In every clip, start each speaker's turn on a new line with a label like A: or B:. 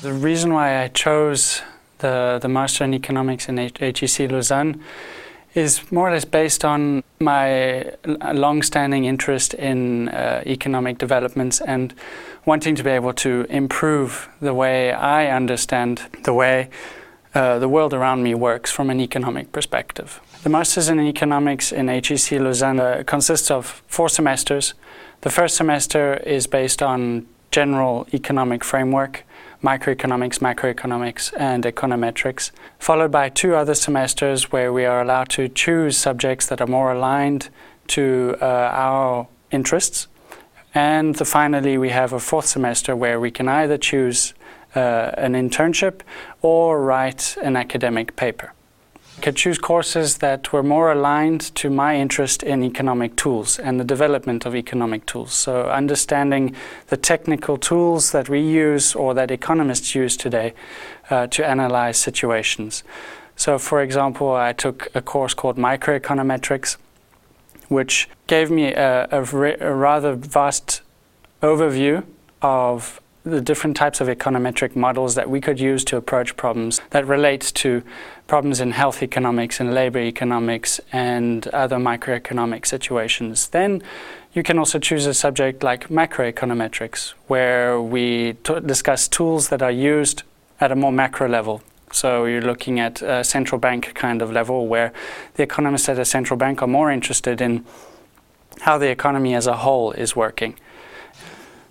A: The reason why I chose the, the Master in Economics in HEC Lausanne is more or less based on my long-standing interest in uh, economic developments and wanting to be able to improve the way I understand the way uh, the world around me works from an economic perspective. The Masters in Economics in HEC Lausanne uh, consists of four semesters. The first semester is based on general economic framework, microeconomics, macroeconomics, and econometrics, followed by two other semesters where we are allowed to choose subjects that are more aligned to uh, our interests. And the, finally, we have a fourth semester where we can either choose uh, an internship or write an academic paper could choose courses that were more aligned to my interest in economic tools and the development of economic tools. So understanding the technical tools that we use or that economists use today uh, to analyze situations. So for example, I took a course called Microeconometrics, which gave me a, a, a rather vast overview of the different types of econometric models that we could use to approach problems that relate to problems in health economics and labor economics and other microeconomic situations. Then you can also choose a subject like macroeconometrics, where we discuss tools that are used at a more macro level. So you're looking at a central bank kind of level where the economists at a central bank are more interested in how the economy as a whole is working.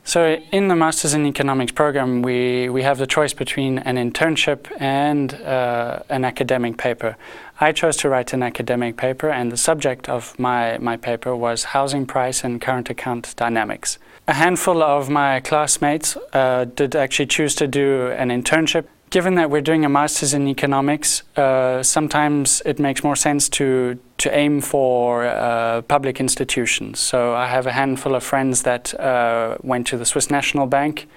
A: So in the Masters in Economics program, we, we have the choice between an internship and uh, an academic paper. I chose to write an academic paper and the subject of my, my paper was housing price and current account dynamics. A handful of my classmates uh, did actually choose to do an internship given that we're doing a master's in economics, uh, sometimes it makes more sense to to aim for uh, public institutions. So I have a handful of friends that uh, went to the Swiss National Bank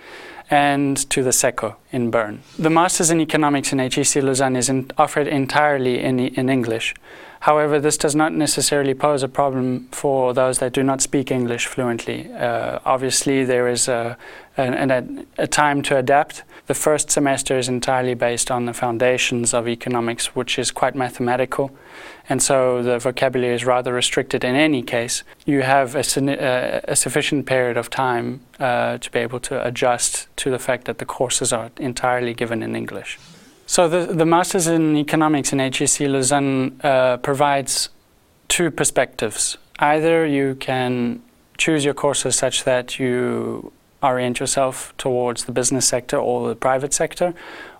A: and to the SECO in Bern. The master's in economics in HEC Lausanne is in, offered entirely in, in English. However, this does not necessarily pose a problem for those that do not speak English fluently. Uh, obviously, there is a, a, a, time to adapt. The first semester is entirely based on the foundations of economics, which is quite mathematical, and so the vocabulary is rather restricted in any case. You have a, uh, a sufficient period of time uh, to be able to adjust to the fact that the courses are entirely given in English. So the, the Masters in Economics in HEC Lausanne uh, provides two perspectives. Either you can choose your courses such that you orient yourself towards the business sector or the private sector,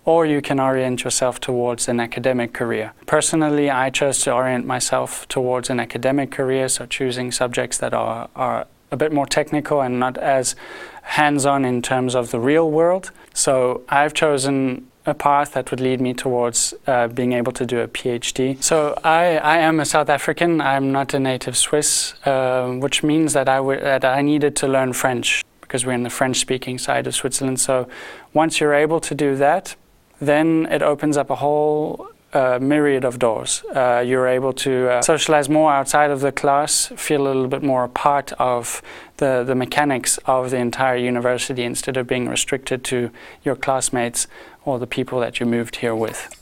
A: or you can orient yourself towards an academic career. Personally, I chose to orient myself towards an academic career, so choosing subjects that are, are a bit more technical and not as hands-on in terms of the real world. So I've chosen a path that would lead me towards uh, being able to do a PhD. So I, I am a South African. I'm not a native Swiss, uh, which means that I, that I needed to learn French because we're in the French-speaking side of Switzerland. So once you're able to do that, then it opens up a whole uh, myriad of doors. Uh, you're able to uh, socialize more outside of the class, feel a little bit more a part of the, the mechanics of the entire university instead of being restricted to your classmates or the people that you moved here with.